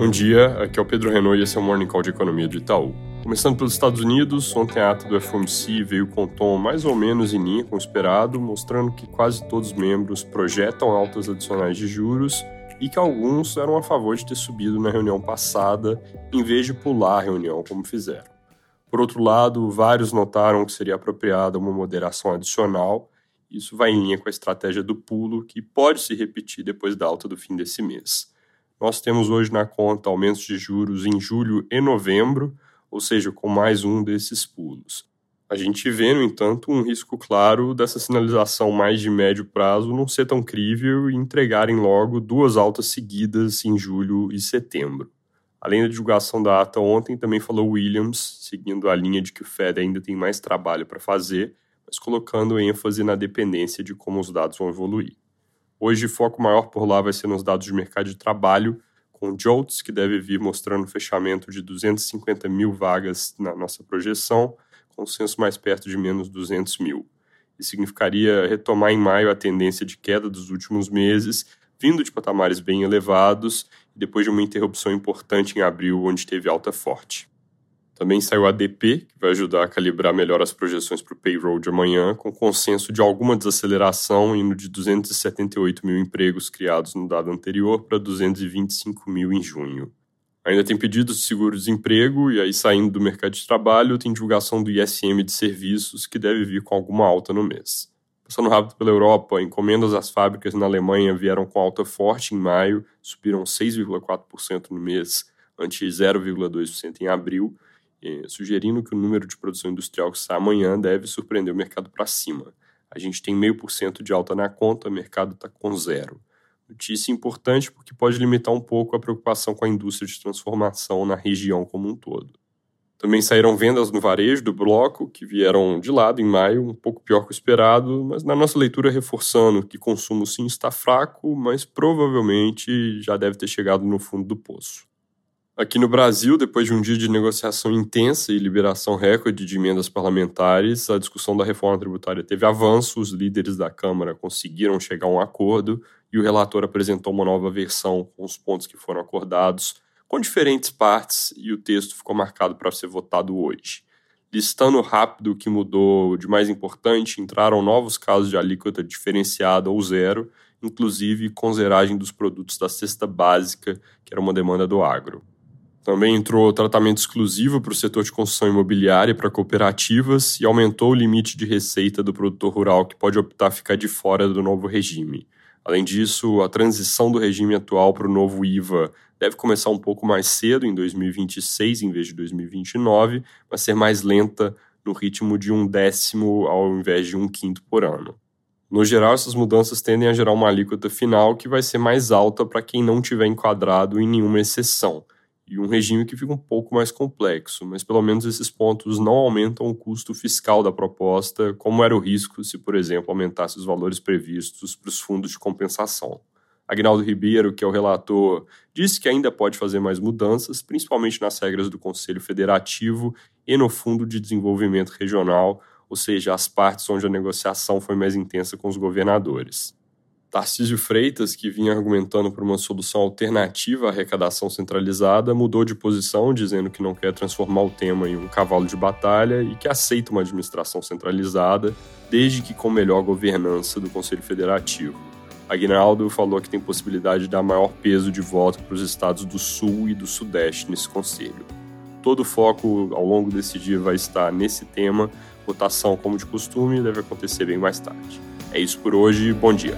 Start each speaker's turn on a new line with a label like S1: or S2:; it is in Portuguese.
S1: Bom dia, aqui é o Pedro Renault e esse é o Morning Call de Economia de Itaú. Começando pelos Estados Unidos, ontem a ata do FOMC veio com um tom mais ou menos em linha com o esperado, mostrando que quase todos os membros projetam altas adicionais de juros e que alguns eram a favor de ter subido na reunião passada, em vez de pular a reunião como fizeram. Por outro lado, vários notaram que seria apropriada uma moderação adicional. Isso vai em linha com a estratégia do pulo, que pode se repetir depois da alta do fim desse mês. Nós temos hoje na conta aumentos de juros em julho e novembro, ou seja, com mais um desses pulos. A gente vê, no entanto, um risco claro dessa sinalização mais de médio prazo não ser tão crível e entregarem logo duas altas seguidas em julho e setembro. Além da divulgação da ata ontem, também falou Williams, seguindo a linha de que o Fed ainda tem mais trabalho para fazer, mas colocando ênfase na dependência de como os dados vão evoluir. Hoje, foco maior por lá vai ser nos dados de mercado de trabalho, com JOLTS, que deve vir mostrando fechamento de 250 mil vagas na nossa projeção, consenso mais perto de menos 200 mil. Isso significaria retomar em maio a tendência de queda dos últimos meses, vindo de patamares bem elevados, depois de uma interrupção importante em abril, onde teve alta forte. Também saiu a ADP, que vai ajudar a calibrar melhor as projeções para o payroll de amanhã, com consenso de alguma desaceleração, indo de 278 mil empregos criados no dado anterior para 225 mil em junho. Ainda tem pedidos de seguro-desemprego, e aí saindo do mercado de trabalho, tem divulgação do ISM de serviços, que deve vir com alguma alta no mês. Passando rápido pela Europa, encomendas às fábricas na Alemanha vieram com alta forte em maio, subiram 6,4% no mês, ante 0,2% em abril, sugerindo que o número de produção industrial que sai amanhã deve surpreender o mercado para cima. A gente tem 0,5% de alta na conta, o mercado está com zero. Notícia importante porque pode limitar um pouco a preocupação com a indústria de transformação na região como um todo. Também saíram vendas no varejo do bloco, que vieram de lado em maio, um pouco pior que o esperado, mas na nossa leitura reforçando que consumo sim está fraco, mas provavelmente já deve ter chegado no fundo do poço. Aqui no Brasil, depois de um dia de negociação intensa e liberação recorde de emendas parlamentares, a discussão da reforma tributária teve avanço, os líderes da Câmara conseguiram chegar a um acordo e o relator apresentou uma nova versão com os pontos que foram acordados, com diferentes partes, e o texto ficou marcado para ser votado hoje. Listando rápido o que mudou de mais importante, entraram novos casos de alíquota diferenciada ou zero, inclusive com zeragem dos produtos da cesta básica, que era uma demanda do agro. Também entrou tratamento exclusivo para o setor de construção imobiliária e para cooperativas e aumentou o limite de receita do produtor rural que pode optar ficar de fora do novo regime. Além disso, a transição do regime atual para o novo IVA deve começar um pouco mais cedo, em 2026 em vez de 2029, mas ser mais lenta no ritmo de um décimo ao invés de um quinto por ano. No geral, essas mudanças tendem a gerar uma alíquota final que vai ser mais alta para quem não tiver enquadrado em nenhuma exceção e um regime que fica um pouco mais complexo, mas pelo menos esses pontos não aumentam o custo fiscal da proposta, como era o risco se, por exemplo, aumentasse os valores previstos para os fundos de compensação. Agnaldo Ribeiro, que é o relator, disse que ainda pode fazer mais mudanças, principalmente nas regras do Conselho Federativo e no Fundo de Desenvolvimento Regional, ou seja, as partes onde a negociação foi mais intensa com os governadores. Tarcísio Freitas, que vinha argumentando por uma solução alternativa à arrecadação centralizada, mudou de posição, dizendo que não quer transformar o tema em um cavalo de batalha e que aceita uma administração centralizada, desde que com melhor governança do Conselho Federativo. Aguinaldo falou que tem possibilidade de dar maior peso de voto para os estados do Sul e do Sudeste nesse conselho. Todo o foco ao longo desse dia vai estar nesse tema. Votação, como de costume, deve acontecer bem mais tarde. É isso por hoje. Bom dia.